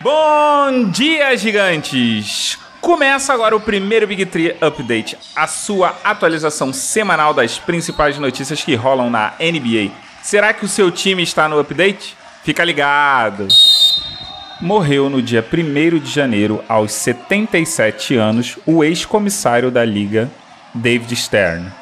Bom dia, gigantes! Começa agora o primeiro Big Tree Update, a sua atualização semanal das principais notícias que rolam na NBA. Será que o seu time está no update? Fica ligado! Morreu no dia 1 de janeiro, aos 77 anos, o ex-comissário da liga, David Stern.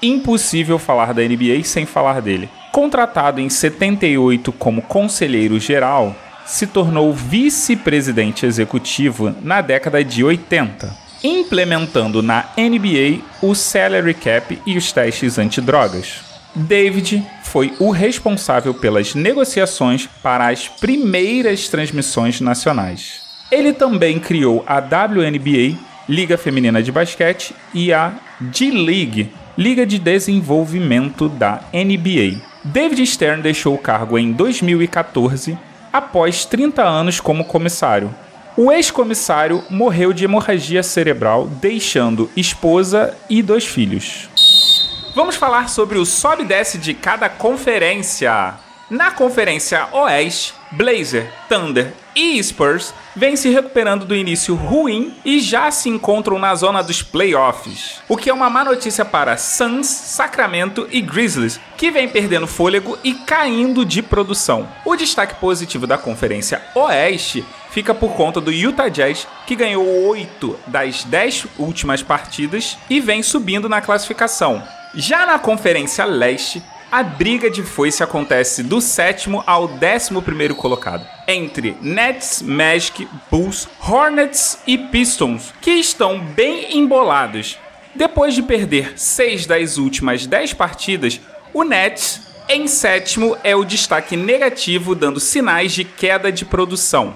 Impossível falar da NBA sem falar dele. Contratado em 78 como conselheiro geral, se tornou vice-presidente executivo na década de 80, implementando na NBA o salary cap e os testes antidrogas. David foi o responsável pelas negociações para as primeiras transmissões nacionais. Ele também criou a WNBA, Liga Feminina de Basquete, e a D-League, Liga de Desenvolvimento da NBA. David Stern deixou o cargo em 2014 após 30 anos como comissário. O ex-comissário morreu de hemorragia cerebral, deixando esposa e dois filhos. Vamos falar sobre o sobe e desce de cada conferência. Na Conferência Oeste, Blazer, Thunder e Spurs vêm se recuperando do início ruim e já se encontram na zona dos playoffs. O que é uma má notícia para Suns, Sacramento e Grizzlies, que vem perdendo fôlego e caindo de produção. O destaque positivo da Conferência Oeste fica por conta do Utah Jazz, que ganhou 8 das 10 últimas partidas e vem subindo na classificação. Já na Conferência Leste, a briga de foice acontece do sétimo ao décimo primeiro colocado, entre Nets, Magic, Bulls, Hornets e Pistons, que estão bem embolados. Depois de perder seis das últimas dez partidas, o Nets, em sétimo, é o destaque negativo, dando sinais de queda de produção.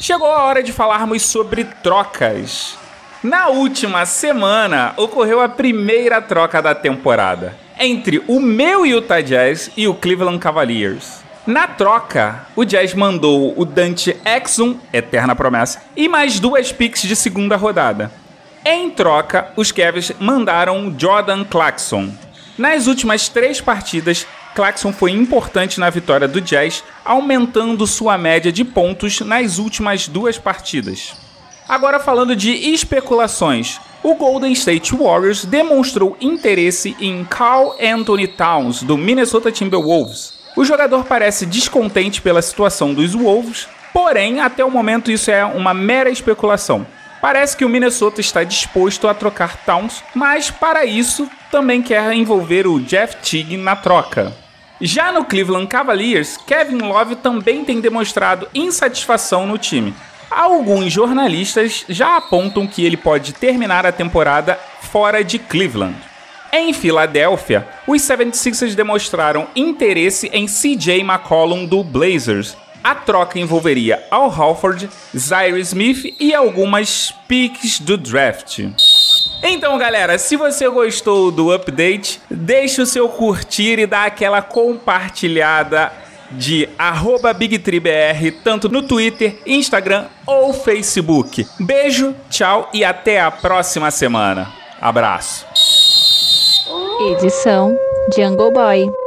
Chegou a hora de falarmos sobre trocas. Na última semana, ocorreu a primeira troca da temporada entre o meu Utah Jazz e o Cleveland Cavaliers. Na troca, o Jazz mandou o Dante Exum, eterna promessa, e mais duas picks de segunda rodada. Em troca, os Cavs mandaram Jordan Clarkson. Nas últimas três partidas, Clarkson foi importante na vitória do Jazz, aumentando sua média de pontos nas últimas duas partidas. Agora falando de especulações, o Golden State Warriors demonstrou interesse em Carl Anthony Towns, do Minnesota Timberwolves. O jogador parece descontente pela situação dos Wolves, porém, até o momento isso é uma mera especulação. Parece que o Minnesota está disposto a trocar Towns, mas para isso também quer envolver o Jeff Teague na troca. Já no Cleveland Cavaliers, Kevin Love também tem demonstrado insatisfação no time, Alguns jornalistas já apontam que ele pode terminar a temporada fora de Cleveland. Em Filadélfia, os 76ers demonstraram interesse em CJ McCollum do Blazers. A troca envolveria Al Halford, Zaire Smith e algumas picks do draft. Então, galera, se você gostou do update, deixe o seu curtir e dá aquela compartilhada de BigTreeBR, tanto no Twitter, Instagram ou Facebook. Beijo, tchau e até a próxima semana. Abraço. Edição Jungle Boy.